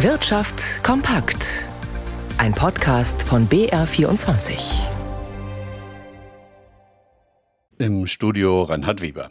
Wirtschaft kompakt. Ein Podcast von BR24. Im Studio Reinhard Weber.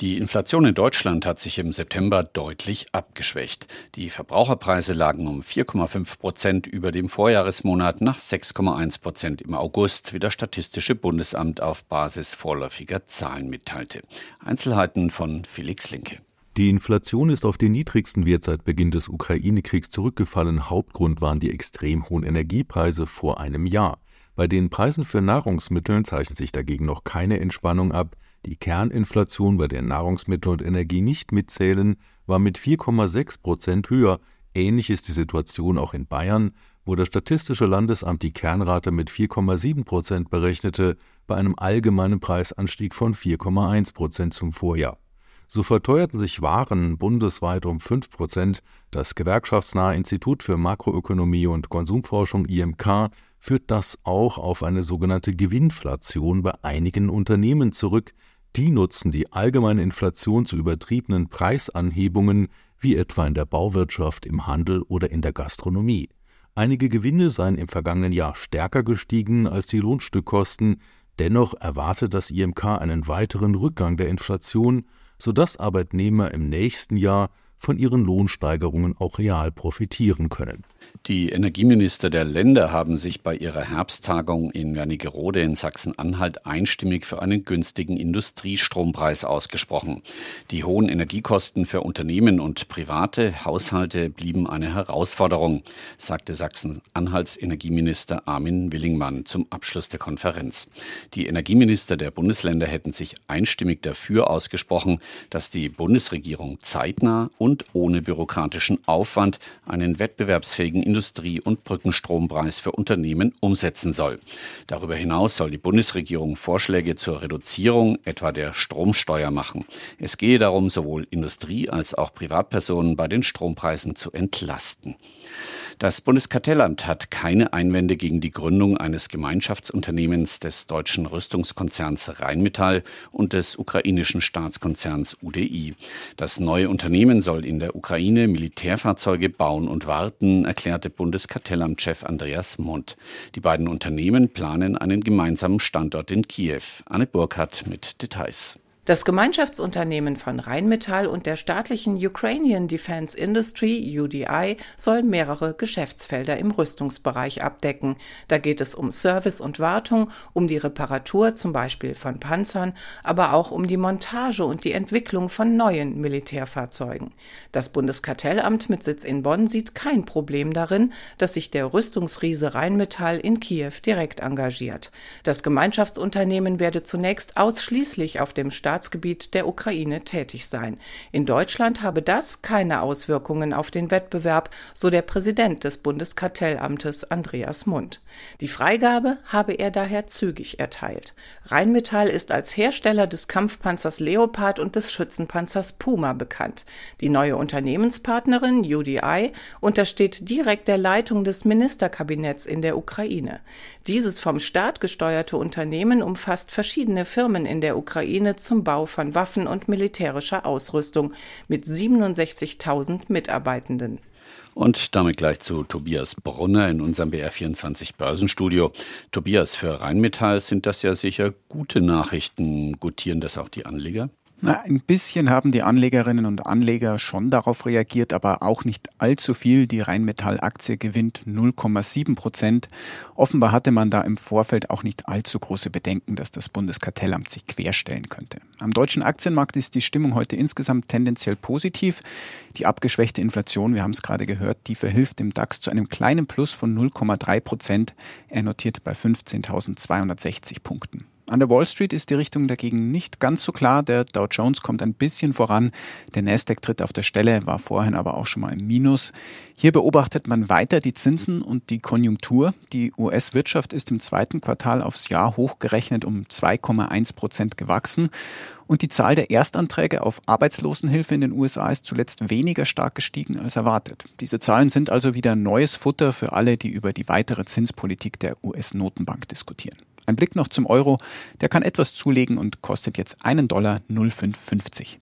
Die Inflation in Deutschland hat sich im September deutlich abgeschwächt. Die Verbraucherpreise lagen um 4,5 Prozent über dem Vorjahresmonat nach 6,1 Prozent im August, wie das Statistische Bundesamt auf Basis vorläufiger Zahlen mitteilte. Einzelheiten von Felix Linke. Die Inflation ist auf den niedrigsten Wert seit Beginn des Ukraine-Kriegs zurückgefallen. Hauptgrund waren die extrem hohen Energiepreise vor einem Jahr. Bei den Preisen für Nahrungsmittel zeichnet sich dagegen noch keine Entspannung ab. Die Kerninflation, bei der Nahrungsmittel und Energie nicht mitzählen, war mit 4,6 Prozent höher. Ähnlich ist die Situation auch in Bayern, wo das Statistische Landesamt die Kernrate mit 4,7 Prozent berechnete, bei einem allgemeinen Preisanstieg von 4,1 Prozent zum Vorjahr. So verteuerten sich Waren bundesweit um 5 Prozent. Das gewerkschaftsnahe Institut für Makroökonomie und Konsumforschung IMK führt das auch auf eine sogenannte Gewinnflation bei einigen Unternehmen zurück. Die nutzen die allgemeine Inflation zu übertriebenen Preisanhebungen, wie etwa in der Bauwirtschaft, im Handel oder in der Gastronomie. Einige Gewinne seien im vergangenen Jahr stärker gestiegen als die Lohnstückkosten. Dennoch erwartet das IMK einen weiteren Rückgang der Inflation sodass Arbeitnehmer im nächsten Jahr von ihren Lohnsteigerungen auch real profitieren können. Die Energieminister der Länder haben sich bei ihrer Herbsttagung in Wernigerode in Sachsen-Anhalt einstimmig für einen günstigen Industriestrompreis ausgesprochen. Die hohen Energiekosten für Unternehmen und private Haushalte blieben eine Herausforderung, sagte Sachsen-Anhalts Energieminister Armin Willingmann zum Abschluss der Konferenz. Die Energieminister der Bundesländer hätten sich einstimmig dafür ausgesprochen, dass die Bundesregierung zeitnah und und ohne bürokratischen Aufwand einen wettbewerbsfähigen Industrie- und Brückenstrompreis für Unternehmen umsetzen soll. Darüber hinaus soll die Bundesregierung Vorschläge zur Reduzierung etwa der Stromsteuer machen. Es gehe darum, sowohl Industrie als auch Privatpersonen bei den Strompreisen zu entlasten. Das Bundeskartellamt hat keine Einwände gegen die Gründung eines Gemeinschaftsunternehmens des deutschen Rüstungskonzerns Rheinmetall und des ukrainischen Staatskonzerns UDI. Das neue Unternehmen soll in der Ukraine Militärfahrzeuge bauen und warten, erklärte Bundeskartellamtchef Andreas Mund. Die beiden Unternehmen planen einen gemeinsamen Standort in Kiew. Anne Burkhardt mit Details. Das Gemeinschaftsunternehmen von Rheinmetall und der staatlichen Ukrainian Defense Industry UDI soll mehrere Geschäftsfelder im Rüstungsbereich abdecken. Da geht es um Service und Wartung, um die Reparatur zum Beispiel von Panzern, aber auch um die Montage und die Entwicklung von neuen Militärfahrzeugen. Das Bundeskartellamt mit Sitz in Bonn sieht kein Problem darin, dass sich der Rüstungsriese Rheinmetall in Kiew direkt engagiert. Das Gemeinschaftsunternehmen werde zunächst ausschließlich auf dem Staat Staatsgebiet der Ukraine tätig sein. In Deutschland habe das keine Auswirkungen auf den Wettbewerb, so der Präsident des Bundeskartellamtes Andreas Mund. Die Freigabe habe er daher zügig erteilt. Rheinmetall ist als Hersteller des Kampfpanzers Leopard und des Schützenpanzers Puma bekannt. Die neue Unternehmenspartnerin UDI untersteht direkt der Leitung des Ministerkabinetts in der Ukraine. Dieses vom Staat gesteuerte Unternehmen umfasst verschiedene Firmen in der Ukraine zum Bau von Waffen und militärischer Ausrüstung mit 67.000 Mitarbeitenden. Und damit gleich zu Tobias Brunner in unserem BR24 Börsenstudio. Tobias, für Rheinmetall sind das ja sicher gute Nachrichten. Gutieren das auch die Anleger? Na, ein bisschen haben die Anlegerinnen und Anleger schon darauf reagiert, aber auch nicht allzu viel. Die Rheinmetall-Aktie gewinnt 0,7 Prozent. Offenbar hatte man da im Vorfeld auch nicht allzu große Bedenken, dass das Bundeskartellamt sich querstellen könnte. Am deutschen Aktienmarkt ist die Stimmung heute insgesamt tendenziell positiv. Die abgeschwächte Inflation, wir haben es gerade gehört, die verhilft dem DAX zu einem kleinen Plus von 0,3 Prozent. Er notiert bei 15.260 Punkten. An der Wall Street ist die Richtung dagegen nicht ganz so klar. Der Dow Jones kommt ein bisschen voran. Der Nasdaq tritt auf der Stelle, war vorhin aber auch schon mal im Minus. Hier beobachtet man weiter die Zinsen und die Konjunktur. Die US-Wirtschaft ist im zweiten Quartal aufs Jahr hochgerechnet um 2,1 Prozent gewachsen. Und die Zahl der Erstanträge auf Arbeitslosenhilfe in den USA ist zuletzt weniger stark gestiegen als erwartet. Diese Zahlen sind also wieder neues Futter für alle, die über die weitere Zinspolitik der US-Notenbank diskutieren. Ein Blick noch zum Euro. Der kann etwas zulegen und kostet jetzt einen Dollar 0,550.